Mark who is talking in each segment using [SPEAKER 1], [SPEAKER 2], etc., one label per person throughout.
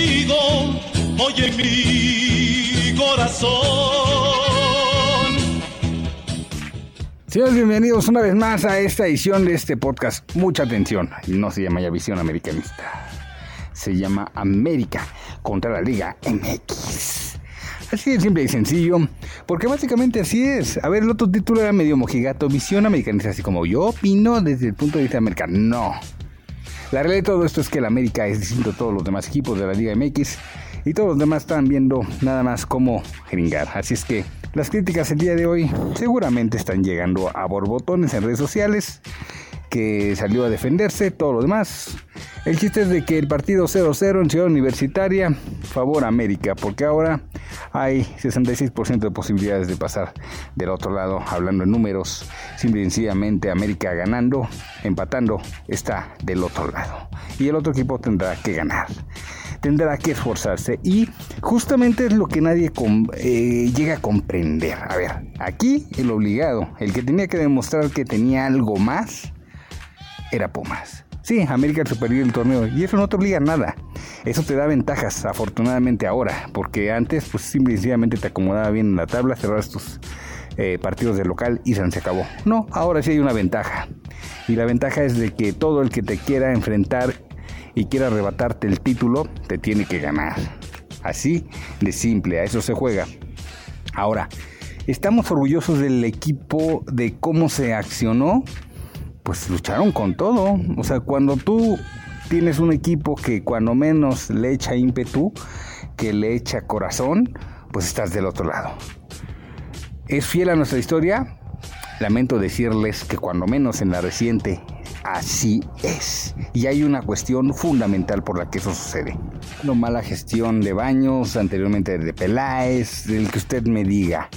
[SPEAKER 1] contigo, oye mi corazón.
[SPEAKER 2] Señores, bienvenidos una vez más a esta edición de este podcast. Mucha atención, no se llama ya Visión Americanista, se llama América contra la Liga MX. Así de simple y sencillo, porque básicamente así es. A ver, el otro título era medio mojigato, Visión Americanista, así como yo opino desde el punto de vista americano. No. La realidad de todo esto es que el América es distinto a todos los demás equipos de la Liga MX y todos los demás están viendo nada más cómo jeringar. Así es que las críticas el día de hoy seguramente están llegando a borbotones en redes sociales que salió a defenderse, todo lo demás. El chiste es de que el partido 0-0 en Ciudad Universitaria favor a América, porque ahora hay 66% de posibilidades de pasar del otro lado, hablando en números, simple y sencillamente América ganando, empatando, está del otro lado. Y el otro equipo tendrá que ganar tendrá que esforzarse y justamente es lo que nadie eh, llega a comprender. A ver, aquí el obligado, el que tenía que demostrar que tenía algo más, era Pumas. Sí, América superior el torneo y eso no te obliga a nada. Eso te da ventajas, afortunadamente ahora, porque antes pues simplemente te acomodaba bien en la tabla, cerrabas tus eh, partidos de local y se acabó. No, ahora sí hay una ventaja. Y la ventaja es de que todo el que te quiera enfrentar y quiera arrebatarte el título, te tiene que ganar. Así de simple, a eso se juega. Ahora, estamos orgullosos del equipo, de cómo se accionó pues lucharon con todo. O sea, cuando tú tienes un equipo que cuando menos le echa ímpetu, que le echa corazón, pues estás del otro lado. ¿Es fiel a nuestra historia? Lamento decirles que cuando menos en la reciente así es. Y hay una cuestión fundamental por la que eso sucede. No mala gestión de baños, anteriormente de Peláez, del que usted me diga.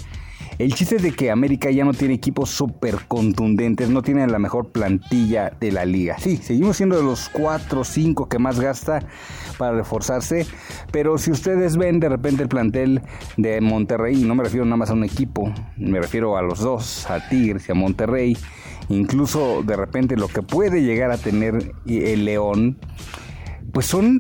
[SPEAKER 2] El chiste de que América ya no tiene equipos súper contundentes, no tiene la mejor plantilla de la liga. Sí, seguimos siendo de los 4 o 5 que más gasta para reforzarse, pero si ustedes ven de repente el plantel de Monterrey, y no me refiero nada más a un equipo, me refiero a los dos, a Tigres y a Monterrey, incluso de repente lo que puede llegar a tener el León, pues son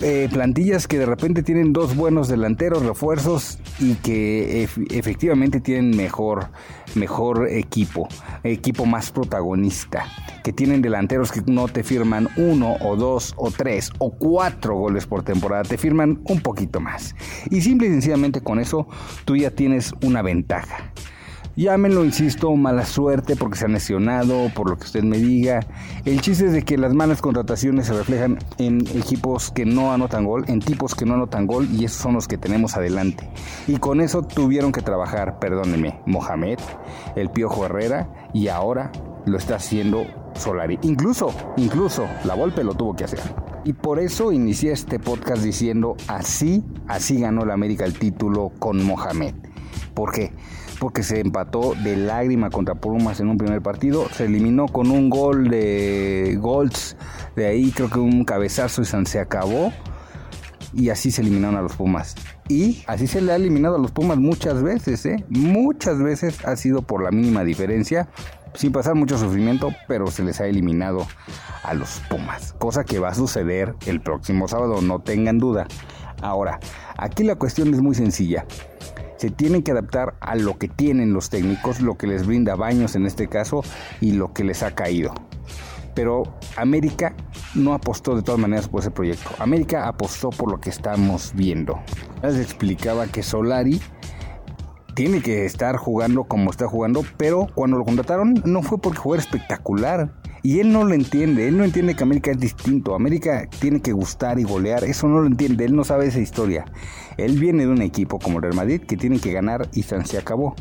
[SPEAKER 2] eh, plantillas que de repente tienen dos buenos delanteros, refuerzos y que efectivamente tienen mejor, mejor equipo, equipo más protagonista, que tienen delanteros que no te firman uno o dos o tres o cuatro goles por temporada, te firman un poquito más. Y simple y sencillamente con eso tú ya tienes una ventaja. Llámenlo, insisto, mala suerte porque se ha lesionado, por lo que usted me diga. El chiste es de que las malas contrataciones se reflejan en equipos que no anotan gol, en tipos que no anotan gol y esos son los que tenemos adelante. Y con eso tuvieron que trabajar, perdónenme, Mohamed, el Piojo Herrera y ahora lo está haciendo Solari. Incluso, incluso la Volpe lo tuvo que hacer. Y por eso inicié este podcast diciendo así, así ganó la América el título con Mohamed. ¿Por qué? Porque se empató de lágrima contra Pumas en un primer partido, se eliminó con un gol de Golds, de ahí creo que un cabezazo y se acabó y así se eliminaron a los Pumas. Y así se le ha eliminado a los Pumas muchas veces, ¿eh? Muchas veces ha sido por la mínima diferencia, sin pasar mucho sufrimiento, pero se les ha eliminado a los Pumas. Cosa que va a suceder el próximo sábado, no tengan duda. Ahora, aquí la cuestión es muy sencilla se tienen que adaptar a lo que tienen los técnicos, lo que les brinda Baños en este caso y lo que les ha caído. Pero América no apostó de todas maneras por ese proyecto. América apostó por lo que estamos viendo. Les explicaba que Solari tiene que estar jugando como está jugando, pero cuando lo contrataron no fue porque jugara espectacular. Y él no lo entiende, él no entiende que América es distinto, América tiene que gustar y golear, eso no lo entiende, él no sabe esa historia. Él viene de un equipo como el Real Madrid que tiene que ganar y se acabó.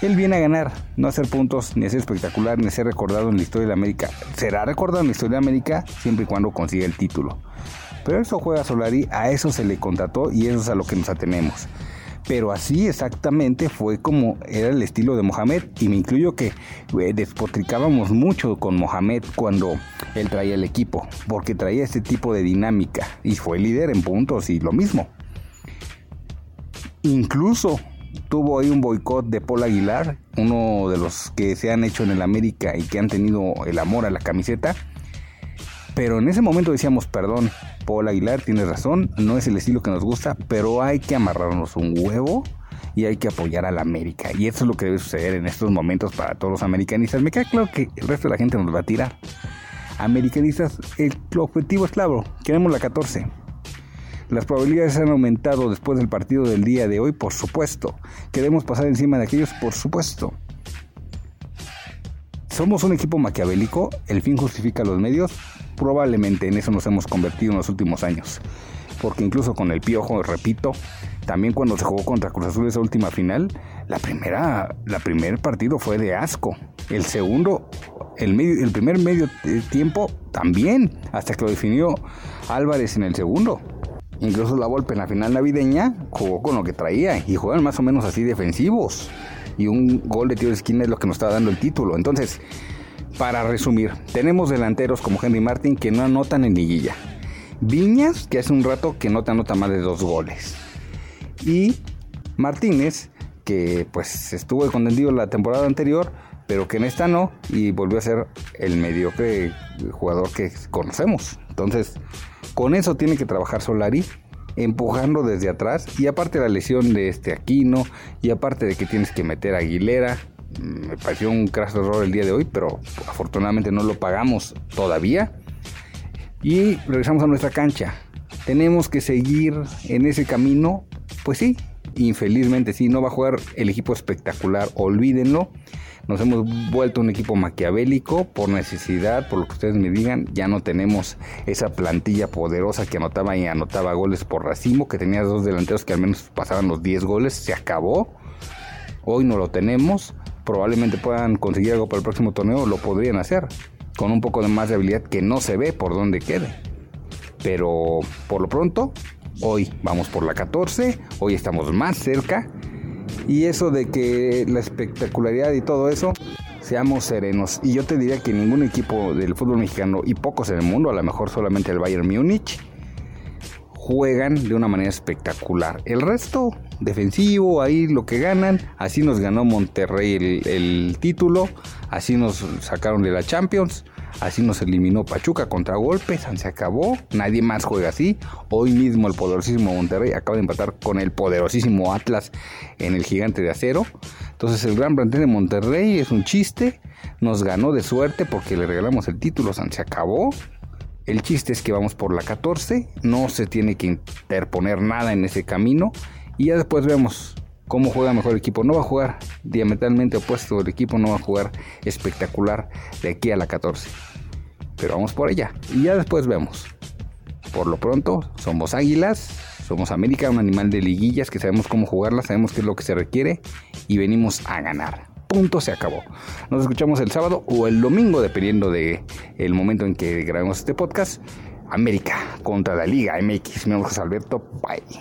[SPEAKER 2] Él viene a ganar, no hacer puntos, ni a ser espectacular, ni ser recordado en la historia de América. Será recordado en la historia de América siempre y cuando consiga el título. Pero eso juega Solari, a eso se le contrató y eso es a lo que nos atenemos. Pero así exactamente fue como era el estilo de Mohamed. Y me incluyo que eh, despotricábamos mucho con Mohamed cuando él traía el equipo. Porque traía este tipo de dinámica. Y fue líder en puntos y lo mismo. Incluso tuvo ahí un boicot de Paul Aguilar, uno de los que se han hecho en el América y que han tenido el amor a la camiseta. Pero en ese momento decíamos, perdón, Paul Aguilar, tienes razón, no es el estilo que nos gusta, pero hay que amarrarnos un huevo y hay que apoyar a la América. Y eso es lo que debe suceder en estos momentos para todos los americanistas. Me queda claro que el resto de la gente nos va a tirar. Americanistas, el objetivo es claro, queremos la 14. Las probabilidades han aumentado después del partido del día de hoy, por supuesto. Queremos pasar encima de aquellos, por supuesto. ¿Somos un equipo maquiavélico? ¿El fin justifica los medios? Probablemente en eso nos hemos convertido en los últimos años. Porque incluso con el piojo, repito, también cuando se jugó contra Cruz Azul esa última final, la primera, la primer partido fue de asco. El segundo, el, medio, el primer medio tiempo también, hasta que lo definió Álvarez en el segundo. Incluso la Volpe en la final navideña jugó con lo que traía y jugaban más o menos así defensivos y un gol de tiro de esquina es lo que nos está dando el título. Entonces, para resumir, tenemos delanteros como Henry Martin que no anotan en liguilla. Viñas, que hace un rato que no te anota más de dos goles. Y Martínez, que pues estuvo contendido la temporada anterior, pero que en esta no, y volvió a ser el mediocre jugador que conocemos. Entonces, con eso tiene que trabajar Solari empujando desde atrás. Y aparte la lesión de este Aquino, y aparte de que tienes que meter a Aguilera, mm, me pareció un craso error el día de hoy, pero afortunadamente no lo pagamos todavía. Y regresamos a nuestra cancha. Tenemos que seguir en ese camino, pues sí, infelizmente sí, no va a jugar el equipo espectacular, olvídenlo. Nos hemos vuelto un equipo maquiavélico por necesidad, por lo que ustedes me digan. Ya no tenemos esa plantilla poderosa que anotaba y anotaba goles por racimo, que tenía dos delanteros que al menos pasaban los 10 goles. Se acabó. Hoy no lo tenemos. Probablemente puedan conseguir algo para el próximo torneo. Lo podrían hacer. Con un poco de más de habilidad que no se ve por donde quede. Pero por lo pronto, hoy vamos por la 14. Hoy estamos más cerca y eso de que la espectacularidad y todo eso, seamos serenos. Y yo te diría que ningún equipo del fútbol mexicano, y pocos en el mundo, a lo mejor solamente el Bayern Múnich, juegan de una manera espectacular. El resto, defensivo, ahí lo que ganan. Así nos ganó Monterrey el, el título, así nos sacaron de la Champions. Así nos eliminó Pachuca contra golpes, se acabó, nadie más juega así. Hoy mismo el poderosísimo Monterrey acaba de empatar con el poderosísimo Atlas en el gigante de acero. Entonces el gran plantel de Monterrey es un chiste, nos ganó de suerte porque le regalamos el título, se acabó. El chiste es que vamos por la 14, no se tiene que interponer nada en ese camino y ya después vemos cómo juega mejor el equipo. No va a jugar diametralmente opuesto, el equipo no va a jugar espectacular de aquí a la 14. Pero vamos por ella y ya después vemos. Por lo pronto, somos águilas, somos América, un animal de liguillas que sabemos cómo jugarla, sabemos qué es lo que se requiere y venimos a ganar. Punto, se acabó. Nos escuchamos el sábado o el domingo, dependiendo de momento en que grabemos este podcast. América contra la Liga MX. Mi nombre es Alberto. Bye.